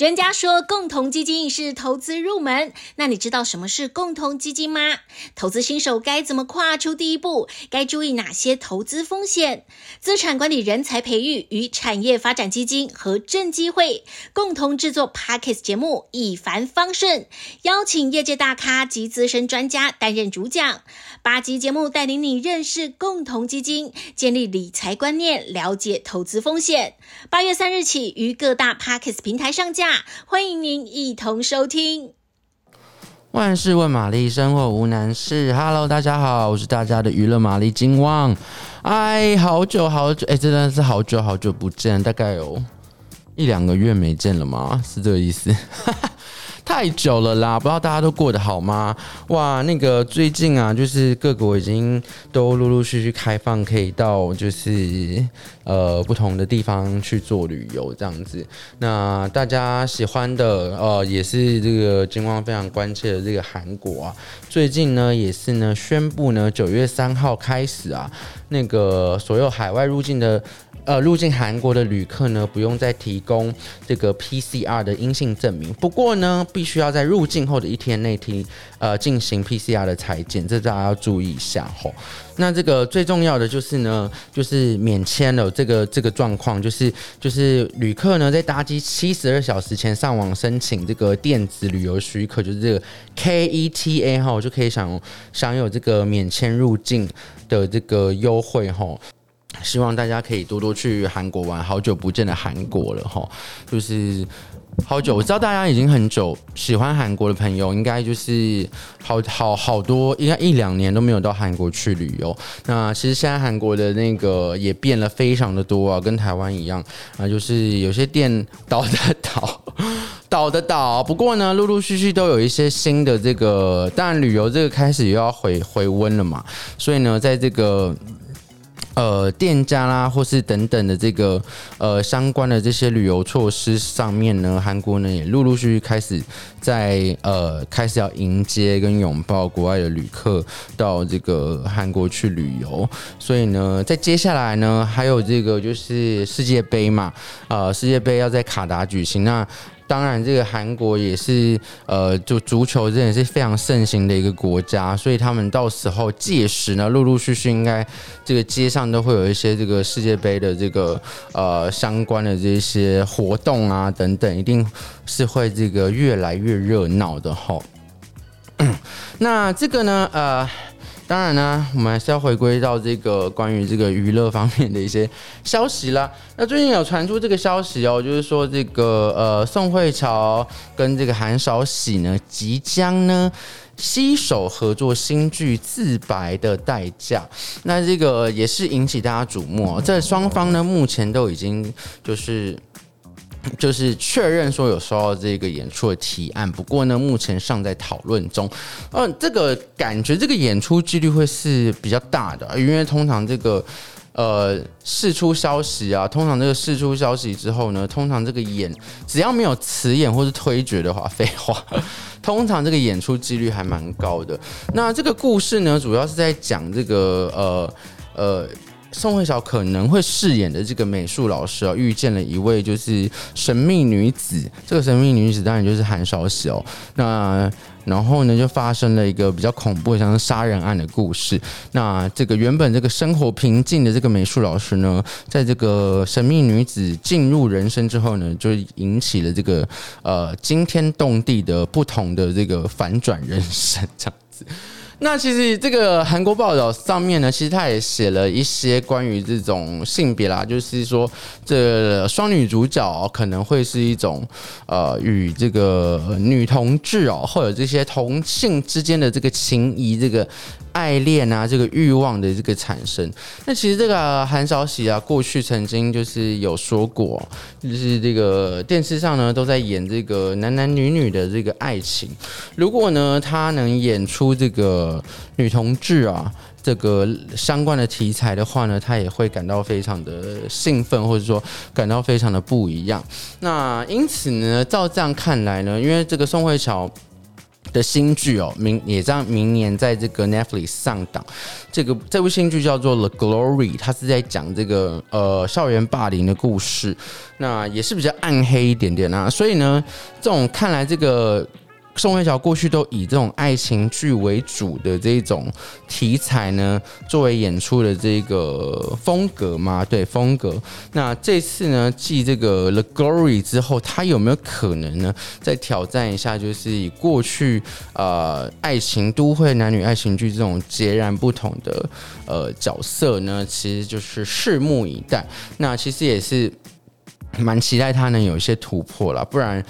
人家说共同基金是投资入门，那你知道什么是共同基金吗？投资新手该怎么跨出第一步？该注意哪些投资风险？资产管理人才培育与产业发展基金和正机会共同制作 Podcast 节目，一帆风顺，邀请业界大咖及资深专家担任主讲。八集节目带领你认识共同基金，建立理财观念，了解投资风险。八月三日起于各大 Podcast 平台上架。欢迎您一同收听。万事问玛丽，生活无难事。Hello，大家好，我是大家的娱乐玛丽金旺。哎，好久好久，哎，真的是好久好久不见，大概有一两个月没见了吗？是这个意思。太久了啦，不知道大家都过得好吗？哇，那个最近啊，就是各国已经都陆陆续续开放，可以到就是呃不同的地方去做旅游这样子。那大家喜欢的呃，也是这个金光非常关切的这个韩国啊，最近呢也是呢宣布呢九月三号开始啊，那个所有海外入境的。呃，入境韩国的旅客呢，不用再提供这个 PCR 的阴性证明。不过呢，必须要在入境后的一天内提呃进行 PCR 的采检，这大家要注意一下吼。那这个最重要的就是呢，就是免签了这个这个状况，就是就是旅客呢在搭机七十二小时前上网申请这个电子旅游许可，就是这个 KETA 哈，就可以享享有这个免签入境的这个优惠哈。希望大家可以多多去韩国玩，好久不见的韩国了哈，就是好久。我知道大家已经很久喜欢韩国的朋友，应该就是好好好多，应该一两年都没有到韩国去旅游。那其实现在韩国的那个也变了非常的多啊，跟台湾一样啊，就是有些店倒的倒，倒的倒。不过呢，陆陆续续都有一些新的这个，当然旅游这个开始又要回回温了嘛，所以呢，在这个。呃，店家啦，或是等等的这个呃相关的这些旅游措施上面呢，韩国呢也陆陆续续开始在呃开始要迎接跟拥抱国外的旅客到这个韩国去旅游，所以呢，在接下来呢，还有这个就是世界杯嘛，呃，世界杯要在卡达举行那。当然，这个韩国也是呃，就足球这也是非常盛行的一个国家，所以他们到时候届时呢，陆陆续续应该这个街上都会有一些这个世界杯的这个呃相关的这些活动啊等等，一定是会这个越来越热闹的齁。那这个呢，呃。当然呢，我们还是要回归到这个关于这个娱乐方面的一些消息啦。那最近有传出这个消息哦，就是说这个呃宋慧乔跟这个韩韶禧呢，即将呢携手合作新剧《自白的代价》。那这个也是引起大家瞩目。这双方呢，目前都已经就是。就是确认说有收到这个演出的提案，不过呢，目前尚在讨论中。嗯，这个感觉这个演出几率会是比较大的，因为通常这个呃释出消息啊，通常这个释出消息之后呢，通常这个演只要没有辞演或是推决的话，废话，通常这个演出几率还蛮高的。那这个故事呢，主要是在讲这个呃呃。宋慧乔可能会饰演的这个美术老师啊，遇见了一位就是神秘女子。这个神秘女子当然就是韩韶禧哦。那然后呢，就发生了一个比较恐怖像是杀人案的故事。那这个原本这个生活平静的这个美术老师呢，在这个神秘女子进入人生之后呢，就引起了这个呃惊天动地的不同的这个反转人生这样子。那其实这个韩国报道上面呢，其实他也写了一些关于这种性别啦，就是说这双女主角可能会是一种呃与这个女同志哦，或者这些同性之间的这个情谊，这个爱恋啊，这个欲望的这个产生。那其实这个韩韶禧啊，过去曾经就是有说过，就是这个电视上呢都在演这个男男女女的这个爱情，如果呢他能演出这个。女同志啊，这个相关的题材的话呢，她也会感到非常的兴奋，或者说感到非常的不一样。那因此呢，照这样看来呢，因为这个宋慧乔的新剧哦，明也将明年在这个 Netflix 上档。这个这部新剧叫做《The Glory》，它是在讲这个呃校园霸凌的故事，那也是比较暗黑一点点啊。所以呢，这种看来这个。宋慧乔过去都以这种爱情剧为主的这种题材呢，作为演出的这个风格嘛，对风格。那这次呢，继这个《The Glory》之后，他有没有可能呢，再挑战一下，就是以过去呃爱情都会男女爱情剧这种截然不同的呃角色呢？其实就是拭目以待。那其实也是蛮期待他能有一些突破啦，不然。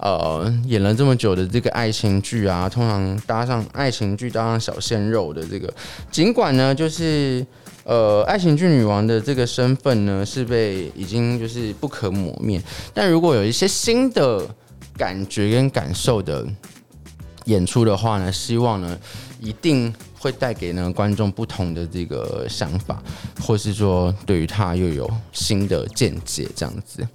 呃，演了这么久的这个爱情剧啊，通常搭上爱情剧搭上小鲜肉的这个，尽管呢，就是呃，爱情剧女王的这个身份呢是被已经就是不可磨灭，但如果有一些新的感觉跟感受的演出的话呢，希望呢一定。会带给呢观众不同的这个想法，或是说对于他又有新的见解这样子。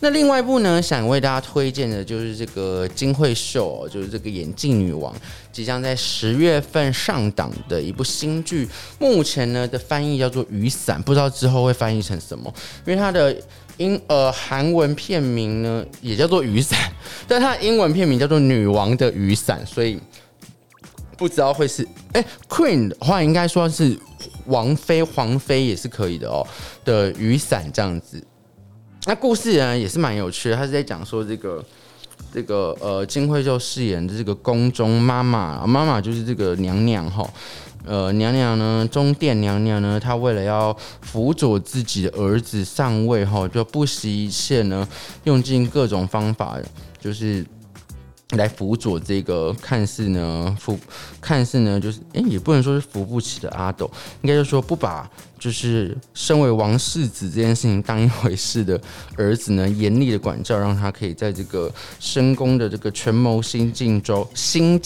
那另外一部呢，想为大家推荐的就是这个金惠秀，就是这个眼镜女王，即将在十月份上档的一部新剧。目前呢的翻译叫做《雨伞》，不知道之后会翻译成什么，因为它的英呃韩文片名呢也叫做《雨伞》，但它的英文片名叫做《女王的雨伞》，所以。不知道会是哎、，Queen 的话应该说是王妃、皇妃也是可以的哦的雨伞这样子。那故事呢也是蛮有趣的，他是在讲说这个这个呃金惠秀饰演的这个宫中妈妈，妈妈就是这个娘娘哈，呃娘娘呢中殿娘娘呢，她为了要辅佐自己的儿子上位哈，就不惜一切呢，用尽各种方法，就是。来辅佐这个看似呢扶，看似呢就是哎、也不能说是扶不起的阿斗，应该就是说不把就是身为王世子这件事情当一回事的儿子呢，严厉的管教，让他可以在这个深宫的这个权谋心计中，心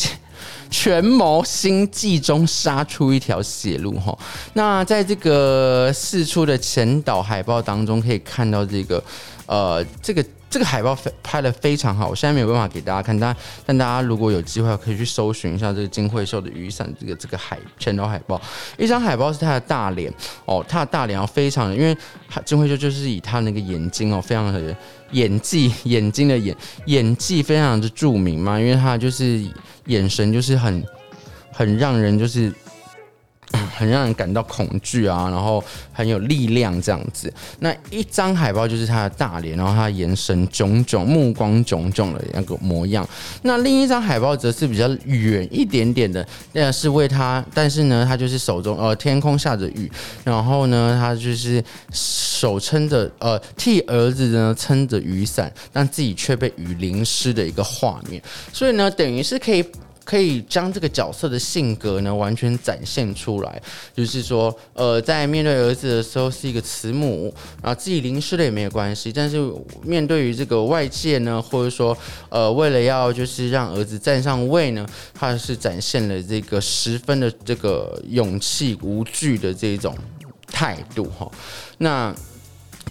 权谋心计中杀出一条血路哈。那在这个四出的前导海报当中，可以看到这个呃这个。这个海报拍的非常好，我现在没有办法给大家看，但但大家如果有机会可以去搜寻一下这个金惠秀的雨伞这个这个海全岛海报，一张海报是他的大脸哦，他的大脸哦非常的，因为金惠秀就是以他那个眼睛哦，非常的演技眼睛的眼演技非常的著名嘛，因为他就是眼神就是很很让人就是。很让人感到恐惧啊，然后很有力量这样子。那一张海报就是他的大脸，然后他眼神炯炯、目光炯炯的那个模样。那另一张海报则是比较远一点点的，那是为他，但是呢，他就是手中呃天空下着雨，然后呢，他就是手撑着呃替儿子呢撑着雨伞，但自己却被雨淋湿的一个画面。所以呢，等于是可以。可以将这个角色的性格呢完全展现出来，就是说，呃，在面对儿子的时候是一个慈母，然后自己淋湿了也没有关系，但是面对于这个外界呢，或者说，呃，为了要就是让儿子站上位呢，他是展现了这个十分的这个勇气无惧的这种态度哈，那。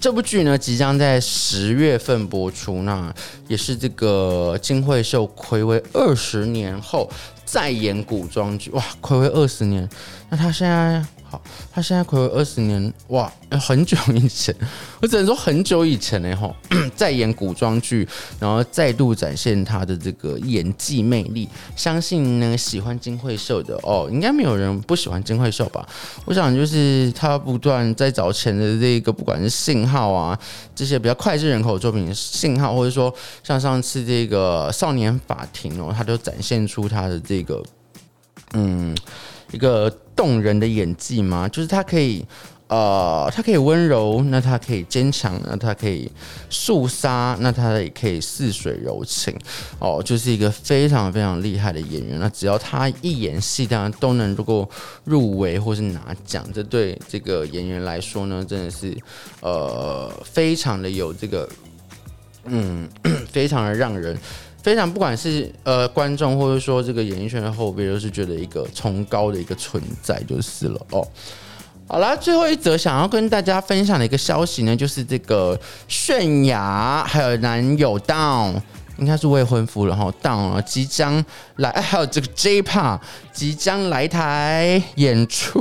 这部剧呢，即将在十月份播出，那也是这个金惠秀暌违二十年后再演古装剧，哇，暌违二十年，那他现在。好，他现在暌违二十年，哇，很久以前，我只能说很久以前呢，吼，在演古装剧，然后再度展现他的这个演技魅力。相信呢，喜欢金惠秀的哦，应该没有人不喜欢金惠秀吧？我想就是他不断在找钱的这个，不管是信号啊，这些比较脍炙人口的作品，信号，或者说像上次这个少年法庭哦，他都展现出他的这个，嗯。一个动人的演技吗？就是他可以，呃，他可以温柔，那他可以坚强，那他可以肃杀，那他也可以似水柔情，哦，就是一个非常非常厉害的演员。那只要他一演戏，当然都能如果入围或是拿奖，这对这个演员来说呢，真的是呃非常的有这个，嗯，非常的让人。非常，不管是呃观众，或者说这个演艺圈的后辈，都是觉得一个崇高的一个存在就是了哦。好啦，最后一则想要跟大家分享的一个消息呢，就是这个泫雅还有男友 down 应该是未婚夫然后，到了即将来，还有这个 J p a 即将来台演出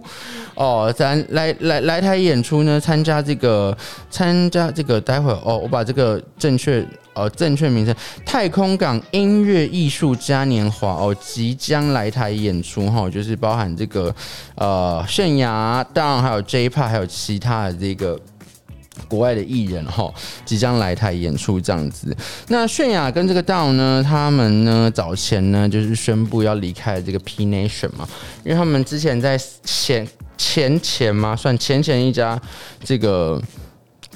哦，咱来来来台演出呢，参加这个参加这个，待会儿哦，我把这个正确呃正确名称太空港音乐艺术嘉年华哦，即将来台演出哈，就是包含这个呃泫雅，当然还有 J p a 还有其他的这个。国外的艺人哈，即将来台演出这样子。那泫雅跟这个 Dawn 呢，他们呢早前呢就是宣布要离开这个 P Nation 嘛，因为他们之前在前前前嘛，算前前一家这个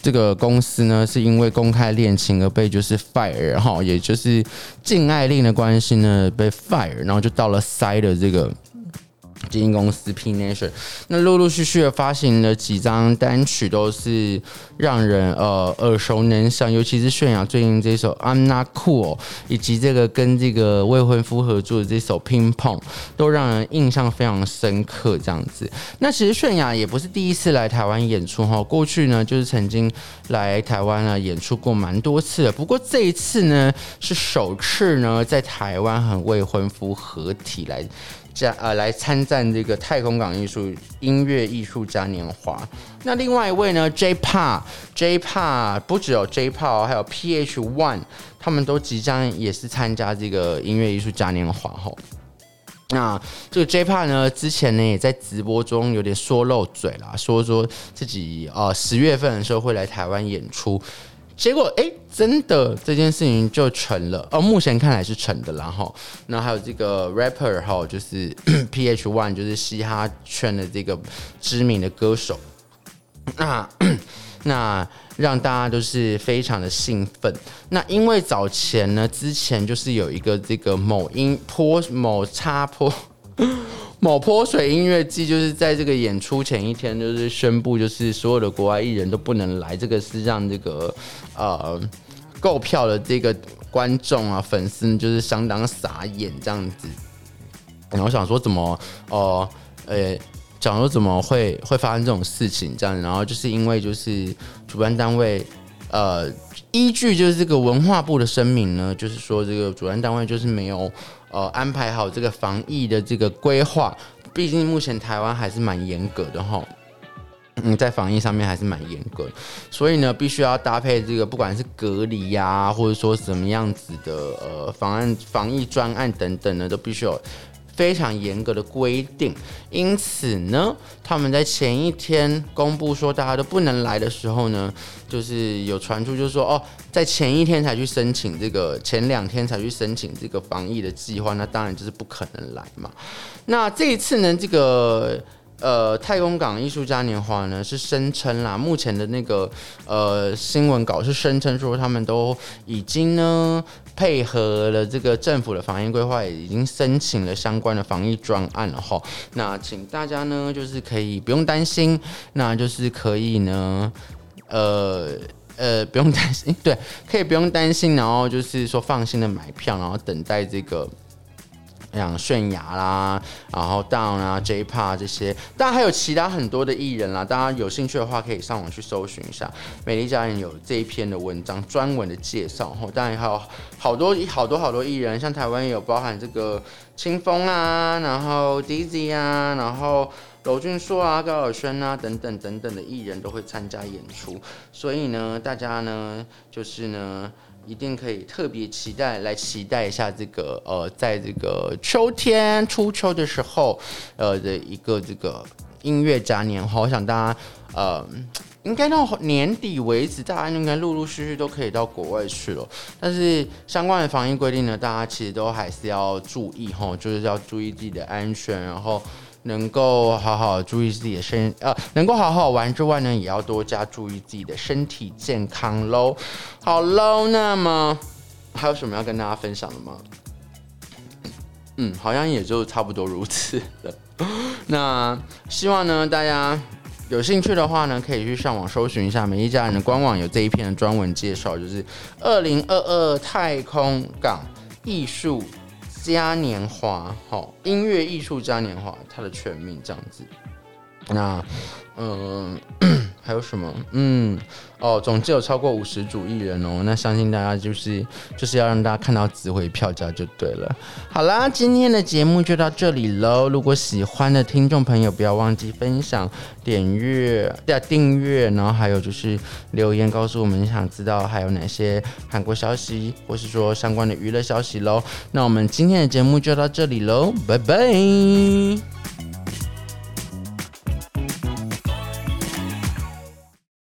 这个公司呢，是因为公开恋情而被就是 fire 哈，也就是禁爱令的关系呢被 fire，然后就到了 Psy 的这个。经纪公司 P Nation，那陆陆续续的发行了几张单曲，都是让人呃耳熟能详，尤其是泫雅最近这首 I'm Not Cool，以及这个跟这个未婚夫合作的这首 Ping Pong，都让人印象非常深刻。这样子，那其实泫雅也不是第一次来台湾演出哈，过去呢就是曾经来台湾呢演出过蛮多次的，不过这一次呢是首次呢在台湾和未婚夫合体来。加呃来参战这个太空港艺术音乐艺术嘉年华。那另外一位呢，J p a r J p a r 不只有 J p a r 还有 P.H. One，他们都即将也是参加这个音乐艺术嘉年华哈。那这个 J p a r 呢，之前呢也在直播中有点说漏嘴啦，说说自己呃十月份的时候会来台湾演出。结果哎、真的这件事情就成了哦。目前看来是成的啦哈。那还有这个 rapper 哈，就是 PH One，就是嘻哈圈的这个知名的歌手。那 那让大家都是非常的兴奋。那因为早前呢，之前就是有一个这个某音泼某插泼。某泼水音乐季就是在这个演出前一天，就是宣布，就是所有的国外艺人都不能来，这个是让这个呃购票的这个观众啊粉丝就是相当傻眼这样子。然后想说怎么哦呃，讲、说怎么会会发生这种事情这样，然后就是因为就是主办单位呃依据就是这个文化部的声明呢，就是说这个主办单位就是没有。呃，安排好这个防疫的这个规划，毕竟目前台湾还是蛮严格的哈，嗯，在防疫上面还是蛮严格的，所以呢，必须要搭配这个不管是隔离呀、或者说什么样子的呃防案、防疫专案等等呢，都必须有。非常严格的规定，因此呢，他们在前一天公布说大家都不能来的时候呢，就是有传出就是说哦，在前一天才去申请这个，前两天才去申请这个防疫的计划，那当然就是不可能来嘛。那这一次呢，这个。呃，太空港艺术嘉年华呢是声称啦，目前的那个呃新闻稿是声称说他们都已经呢配合了这个政府的防疫规划，也已经申请了相关的防疫专案了哈。那请大家呢就是可以不用担心，那就是可以呢，呃呃不用担心，对，可以不用担心，然后就是说放心的买票，然后等待这个。像泫雅啦，然后 Down 啊 J p a 这些，当然还有其他很多的艺人啦。大家有兴趣的话，可以上网去搜寻一下，美丽佳人有这一篇的文章专门的介绍。吼，当然还有好多好多好多艺人，像台湾也有包含这个清风啊，然后 Dizzy 啊，然后娄俊硕啊、高尔宣啊等等等等的艺人都会参加演出。所以呢，大家呢就是呢。一定可以特别期待，来期待一下这个呃，在这个秋天初秋的时候，呃的一个这个音乐嘉年华。我想大家呃，应该到年底为止，大家应该陆陆续续都可以到国外去了。但是相关的防疫规定呢，大家其实都还是要注意哈，就是要注意自己的安全，然后。能够好好注意自己的身，呃，能够好好玩之外呢，也要多加注意自己的身体健康喽。好喽，那么还有什么要跟大家分享的吗？嗯，好像也就差不多如此了。那希望呢，大家有兴趣的话呢，可以去上网搜寻一下美一家人的官网，有这一篇的专文介绍，就是二零二二太空港艺术。嘉年华，好，音乐艺术嘉年华，它的全名这样子。那，嗯、还有什么？嗯，哦，总计有超过五十组艺人哦。那相信大家就是就是要让大家看到值回票价就对了。好啦，今天的节目就到这里喽。如果喜欢的听众朋友，不要忘记分享、点阅、加订阅，然后还有就是留言告诉我们想知道还有哪些韩国消息，或是说相关的娱乐消息喽。那我们今天的节目就到这里喽，拜拜。